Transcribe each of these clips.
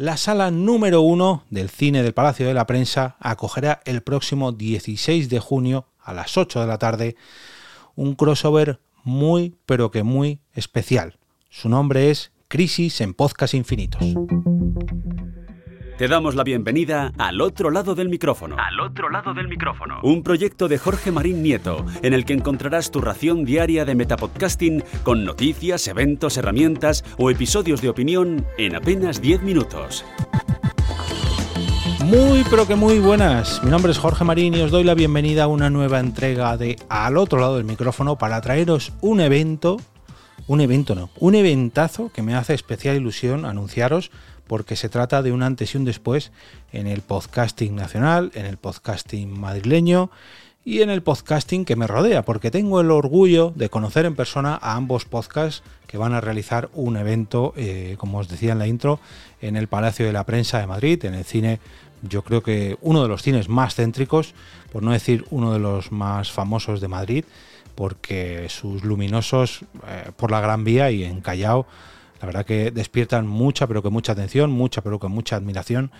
la sala número uno del cine del Palacio de la Prensa acogerá el próximo 16 de junio a las 8 de la tarde un crossover muy pero que muy especial. Su nombre es Crisis en Podcast Infinitos. Te damos la bienvenida al otro lado del micrófono. Al otro lado del micrófono. Un proyecto de Jorge Marín Nieto, en el que encontrarás tu ración diaria de metapodcasting con noticias, eventos, herramientas o episodios de opinión en apenas 10 minutos. Muy pero que muy buenas. Mi nombre es Jorge Marín y os doy la bienvenida a una nueva entrega de Al otro lado del micrófono para traeros un evento, un evento no, un eventazo que me hace especial ilusión anunciaros porque se trata de un antes y un después en el podcasting nacional, en el podcasting madrileño y en el podcasting que me rodea, porque tengo el orgullo de conocer en persona a ambos podcasts que van a realizar un evento, eh, como os decía en la intro, en el Palacio de la Prensa de Madrid, en el cine, yo creo que uno de los cines más céntricos, por no decir uno de los más famosos de Madrid, porque sus luminosos eh, por la Gran Vía y en Callao la verdad que despiertan mucha, pero que mucha atención, mucha, pero que mucha admiración.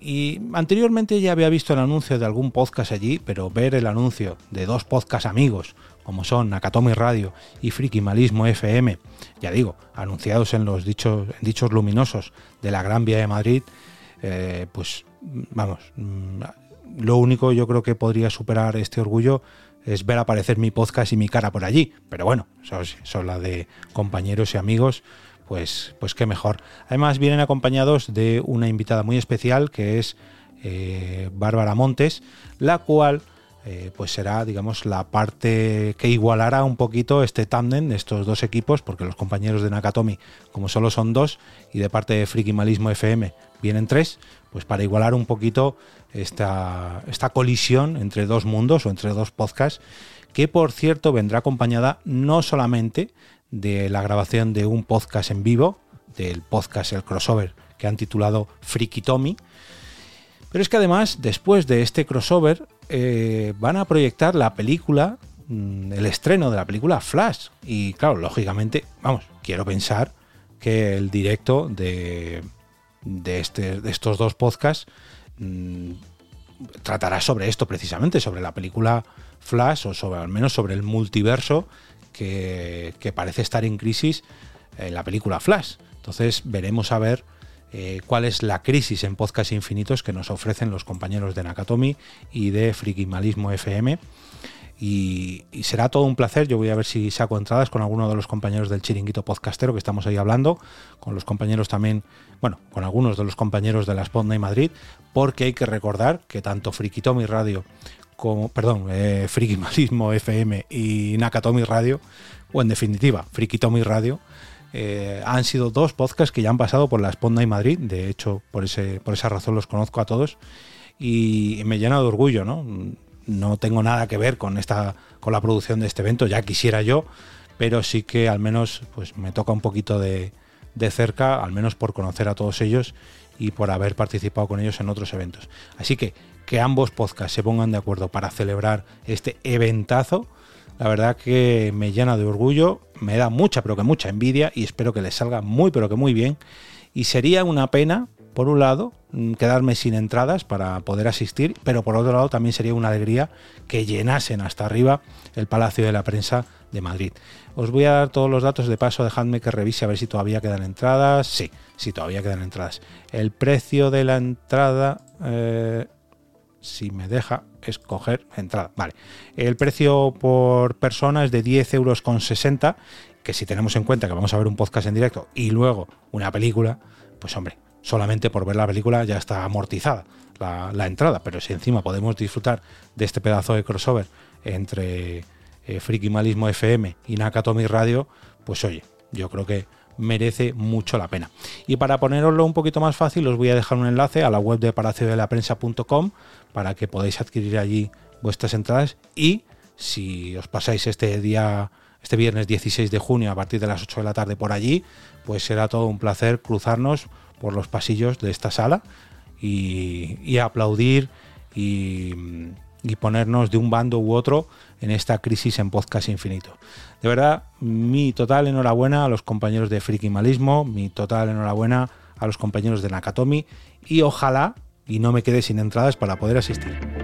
Y anteriormente ya había visto el anuncio de algún podcast allí, pero ver el anuncio de dos podcasts amigos, como son Nakatomi Radio y Friki Malismo FM, ya digo, anunciados en los dichos, dichos luminosos de la Gran Vía de Madrid, eh, pues vamos, mm, lo único yo creo que podría superar este orgullo es ver aparecer mi podcast y mi cara por allí. Pero bueno, son, son la de compañeros y amigos pues, pues qué mejor. Además vienen acompañados de una invitada muy especial que es eh, Bárbara Montes, la cual eh, pues será, digamos, la parte que igualará un poquito este tándem de estos dos equipos, porque los compañeros de Nakatomi, como solo son dos, y de parte de Friki Malismo FM vienen tres, pues para igualar un poquito esta, esta colisión entre dos mundos o entre dos podcasts, que por cierto vendrá acompañada no solamente de la grabación de un podcast en vivo, del podcast El Crossover, que han titulado Freaky Tommy. Pero es que además, después de este crossover, eh, van a proyectar la película, mm, el estreno de la película Flash. Y claro, lógicamente, vamos, quiero pensar que el directo de, de, este, de estos dos podcasts mm, tratará sobre esto precisamente, sobre la película Flash o sobre al menos sobre el multiverso que, parece estar en crisis en la película Flash. Entonces veremos a ver eh, cuál es la crisis en podcast infinitos que nos ofrecen los compañeros de Nakatomi y de Frikimalismo FM. Y, será todo un placer. Yo voy a ver si saco entradas con alguno de los compañeros del chiringuito podcastero que estamos ahí hablando, con los compañeros también, bueno, con algunos de los compañeros de la Sponda y Madrid, porque hay que recordar que tanto Frikitomi Radio como, perdón, eh, FM y Nakatomi Radio, o en definitiva, Friki Tommy Radio, eh, han sido dos podcasts que ya han pasado por la Sponda y Madrid. De hecho, por, ese, por esa razón los conozco a todos y me llena de orgullo, ¿no? No tengo nada que ver con esta, con la producción de este evento, ya quisiera yo, pero sí que al menos pues me toca un poquito de, de cerca, al menos por conocer a todos ellos y por haber participado con ellos en otros eventos. Así que que ambos podcasts se pongan de acuerdo para celebrar este eventazo, la verdad que me llena de orgullo, me da mucha, pero que mucha envidia y espero que les salga muy, pero que muy bien. Y sería una pena, por un lado, mm, quedarme sin entradas para poder asistir, pero por otro lado también sería una alegría que llenasen hasta arriba el Palacio de la Prensa de Madrid. Os voy a dar todos los datos de paso, dejadme que revise a ver si todavía quedan entradas. Sí, sí, todavía quedan entradas. El precio de la entrada... Eh, si me deja escoger entrada. Vale. El precio por persona es de 10 euros con 60, que si tenemos en cuenta que vamos a ver un podcast en directo y luego una película, pues hombre, solamente por ver la película ya está amortizada la, entrada, pero si encima podemos disfrutar de este pedazo de crossover entre eh, Friki Malismo FM y Nakatomi Radio, pues oye, yo creo que merece mucho la pena. Y para poneroslo un poquito más fácil, os voy a dejar un enlace a la web de palaciodelaPrensa.com para que podáis adquirir allí vuestras entradas y si os pasáis este día este viernes 16 de junio a partir de las 8 de la tarde por allí, pues será todo un placer cruzarnos por los pasillos de esta sala y, aplaudir y, ponernos de un bando u otro en esta crisis en podcast infinito. De verdad, mi total enhorabuena a los compañeros de Friki Malismo, mi total enhorabuena a los compañeros de Nakatomi y ojalá y no me quede sin entradas para poder asistir.